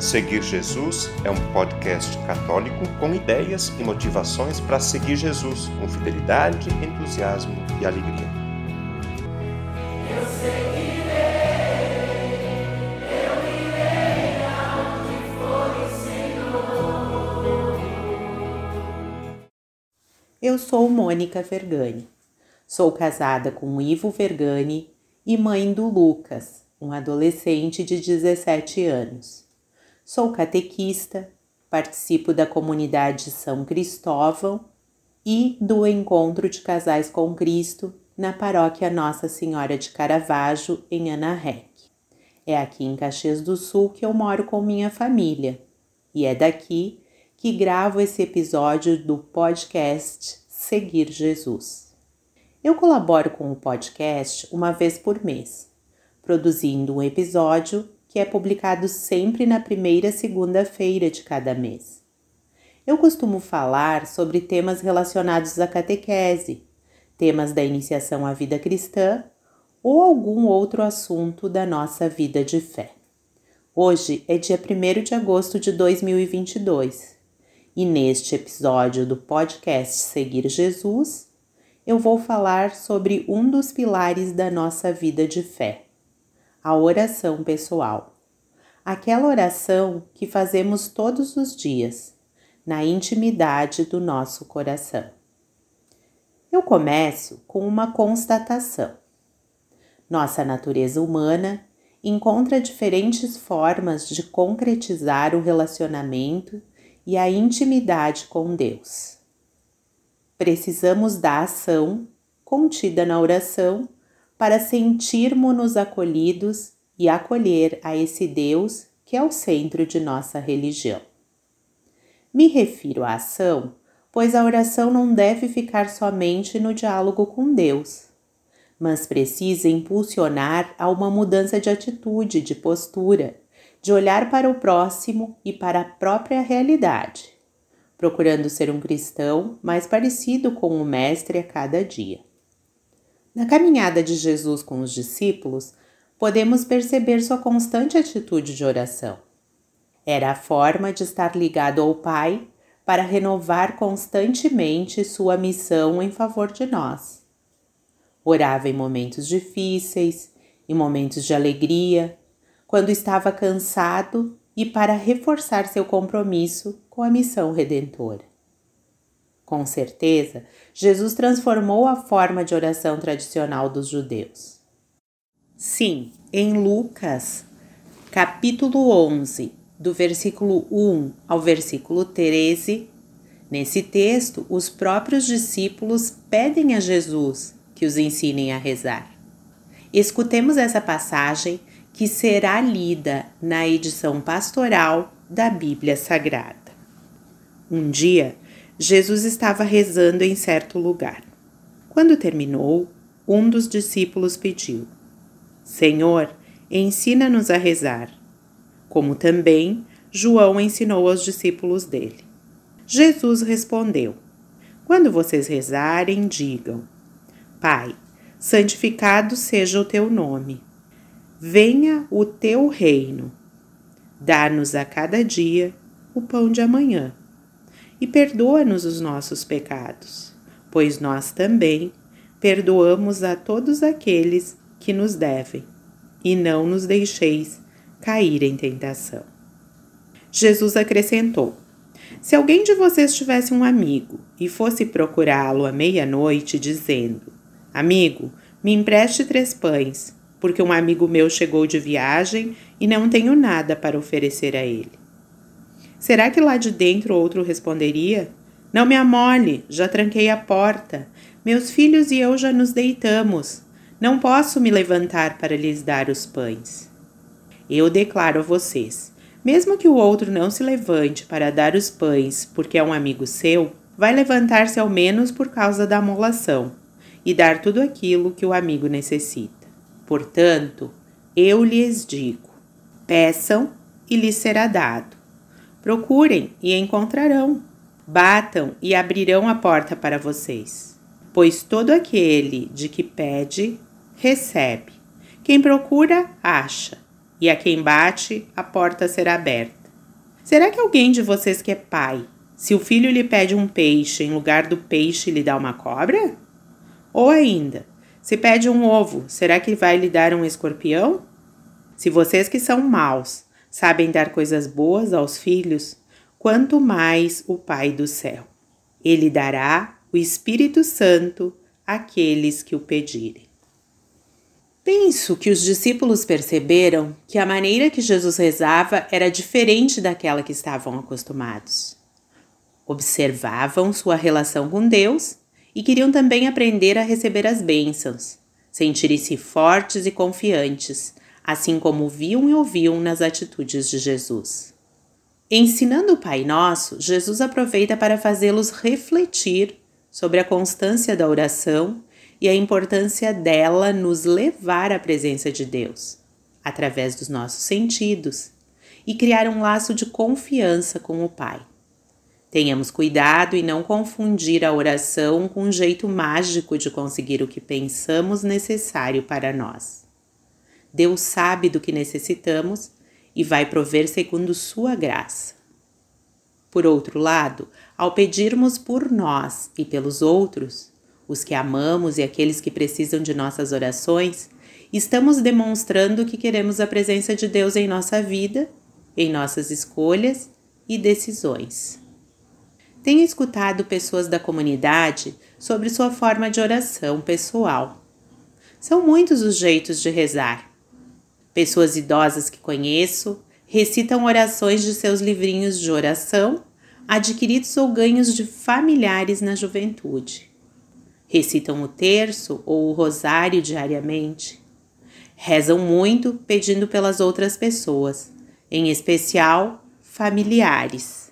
Seguir Jesus é um podcast católico com ideias e motivações para seguir Jesus com fidelidade, entusiasmo e alegria. Eu seguirei, eu irei for o Senhor. Eu sou Mônica Vergani. Sou casada com Ivo Vergani e mãe do Lucas, um adolescente de 17 anos. Sou catequista, participo da comunidade São Cristóvão e do Encontro de Casais com Cristo na paróquia Nossa Senhora de Caravaggio, em Anarrec. É aqui em Caxias do Sul que eu moro com minha família e é daqui que gravo esse episódio do podcast Seguir Jesus. Eu colaboro com o podcast uma vez por mês, produzindo um episódio que é publicado sempre na primeira segunda-feira de cada mês. Eu costumo falar sobre temas relacionados à catequese, temas da iniciação à vida cristã ou algum outro assunto da nossa vida de fé. Hoje é dia 1 de agosto de 2022 e neste episódio do podcast Seguir Jesus, eu vou falar sobre um dos pilares da nossa vida de fé a oração pessoal. Aquela oração que fazemos todos os dias, na intimidade do nosso coração. Eu começo com uma constatação. Nossa natureza humana encontra diferentes formas de concretizar o relacionamento e a intimidade com Deus. Precisamos da ação contida na oração para sentirmos-nos acolhidos e acolher a esse Deus que é o centro de nossa religião. Me refiro à ação, pois a oração não deve ficar somente no diálogo com Deus, mas precisa impulsionar a uma mudança de atitude, de postura, de olhar para o próximo e para a própria realidade, procurando ser um cristão mais parecido com o Mestre a cada dia. Na caminhada de Jesus com os discípulos, podemos perceber sua constante atitude de oração. Era a forma de estar ligado ao Pai para renovar constantemente sua missão em favor de nós. Orava em momentos difíceis, em momentos de alegria, quando estava cansado e para reforçar seu compromisso com a missão redentora. Com certeza, Jesus transformou a forma de oração tradicional dos judeus. Sim, em Lucas, capítulo 11, do versículo 1 ao versículo 13, nesse texto, os próprios discípulos pedem a Jesus que os ensinem a rezar. Escutemos essa passagem que será lida na edição pastoral da Bíblia Sagrada. Um dia, Jesus estava rezando em certo lugar. Quando terminou, um dos discípulos pediu: Senhor, ensina-nos a rezar, como também João ensinou aos discípulos dele. Jesus respondeu: Quando vocês rezarem, digam: Pai, santificado seja o teu nome. Venha o teu reino. Dá-nos a cada dia o pão de amanhã e perdoa-nos os nossos pecados, pois nós também perdoamos a todos aqueles que nos devem, e não nos deixeis cair em tentação. Jesus acrescentou: Se alguém de vocês tivesse um amigo e fosse procurá-lo à meia-noite, dizendo: Amigo, me empreste três pães, porque um amigo meu chegou de viagem e não tenho nada para oferecer a ele. Será que lá de dentro outro responderia? Não me amole, já tranquei a porta. Meus filhos e eu já nos deitamos. Não posso me levantar para lhes dar os pães. Eu declaro a vocês: mesmo que o outro não se levante para dar os pães porque é um amigo seu, vai levantar-se ao menos por causa da amolação e dar tudo aquilo que o amigo necessita. Portanto, eu lhes digo: peçam e lhes será dado Procurem e encontrarão. Batam e abrirão a porta para vocês. Pois todo aquele de que pede, recebe. Quem procura, acha. E a quem bate, a porta será aberta. Será que alguém de vocês que é pai, se o filho lhe pede um peixe, em lugar do peixe lhe dá uma cobra? Ou ainda, se pede um ovo, será que vai lhe dar um escorpião? Se vocês que são maus sabem dar coisas boas aos filhos, quanto mais o Pai do céu. Ele dará o Espírito Santo àqueles que o pedirem. Penso que os discípulos perceberam que a maneira que Jesus rezava era diferente daquela que estavam acostumados. Observavam sua relação com Deus e queriam também aprender a receber as bênçãos, sentirem-se fortes e confiantes, assim como viam e ouviam nas atitudes de Jesus. Ensinando o Pai Nosso, Jesus aproveita para fazê-los refletir sobre a constância da oração e a importância dela nos levar à presença de Deus, através dos nossos sentidos, e criar um laço de confiança com o Pai. Tenhamos cuidado e não confundir a oração com um jeito mágico de conseguir o que pensamos necessário para nós. Deus sabe do que necessitamos e vai prover segundo Sua graça. Por outro lado, ao pedirmos por nós e pelos outros, os que amamos e aqueles que precisam de nossas orações, estamos demonstrando que queremos a presença de Deus em nossa vida, em nossas escolhas e decisões. Tenho escutado pessoas da comunidade sobre sua forma de oração pessoal. São muitos os jeitos de rezar. Pessoas idosas que conheço recitam orações de seus livrinhos de oração, adquiridos ou ganhos de familiares na juventude recitam o terço ou o rosário diariamente. Rezam muito pedindo pelas outras pessoas, em especial familiares.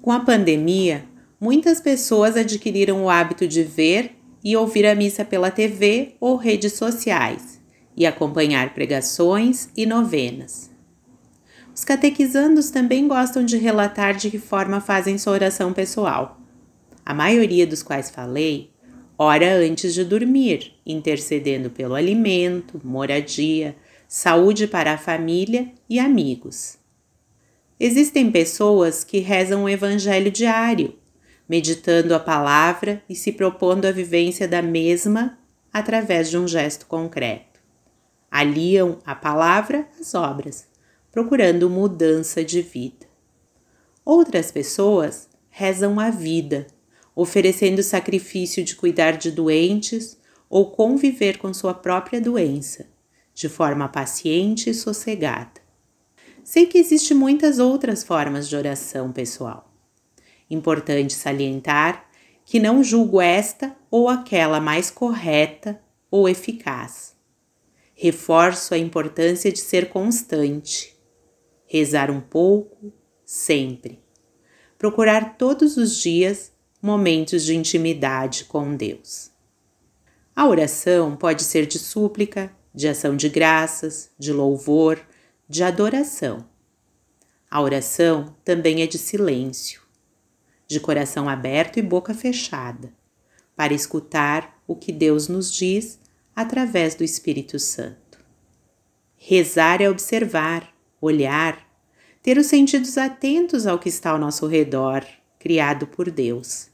Com a pandemia, muitas pessoas adquiriram o hábito de ver e ouvir a missa pela TV ou redes sociais e acompanhar pregações e novenas. Os catequizandos também gostam de relatar de que forma fazem sua oração pessoal. A maioria dos quais falei ora antes de dormir, intercedendo pelo alimento, moradia, saúde para a família e amigos. Existem pessoas que rezam o evangelho diário, meditando a palavra e se propondo a vivência da mesma através de um gesto concreto. Aliam a palavra às obras, procurando mudança de vida. Outras pessoas rezam a vida, oferecendo o sacrifício de cuidar de doentes ou conviver com sua própria doença, de forma paciente e sossegada. Sei que existem muitas outras formas de oração pessoal. Importante salientar que não julgo esta ou aquela mais correta ou eficaz. Reforço a importância de ser constante, rezar um pouco, sempre. Procurar todos os dias momentos de intimidade com Deus. A oração pode ser de súplica, de ação de graças, de louvor, de adoração. A oração também é de silêncio, de coração aberto e boca fechada, para escutar o que Deus nos diz através do Espírito Santo. Rezar é observar, olhar, ter os sentidos atentos ao que está ao nosso redor, criado por Deus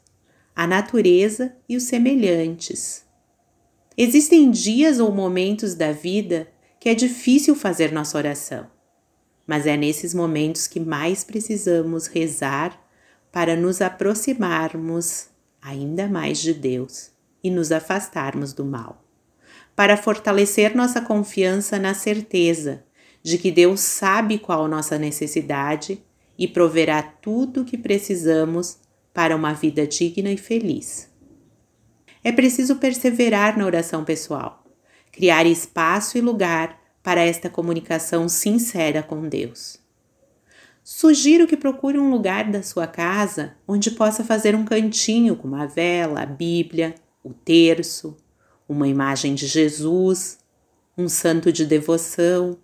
a natureza e os semelhantes. Existem dias ou momentos da vida que é difícil fazer nossa oração, mas é nesses momentos que mais precisamos rezar para nos aproximarmos ainda mais de Deus e nos afastarmos do mal, para fortalecer nossa confiança na certeza de que Deus sabe qual nossa necessidade e proverá tudo o que precisamos para uma vida digna e feliz. É preciso perseverar na oração pessoal, criar espaço e lugar para esta comunicação sincera com Deus. Sugiro que procure um lugar da sua casa onde possa fazer um cantinho com uma vela, a Bíblia, o terço, uma imagem de Jesus, um santo de devoção.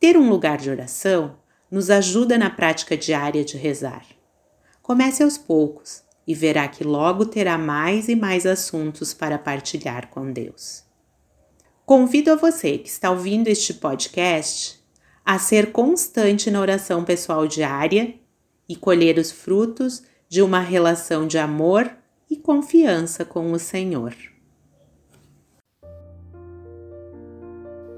Ter um lugar de oração nos ajuda na prática diária de rezar. Comece aos poucos e verá que logo terá mais e mais assuntos para partilhar com Deus. Convido a você que está ouvindo este podcast a ser constante na oração pessoal diária e colher os frutos de uma relação de amor e confiança com o Senhor.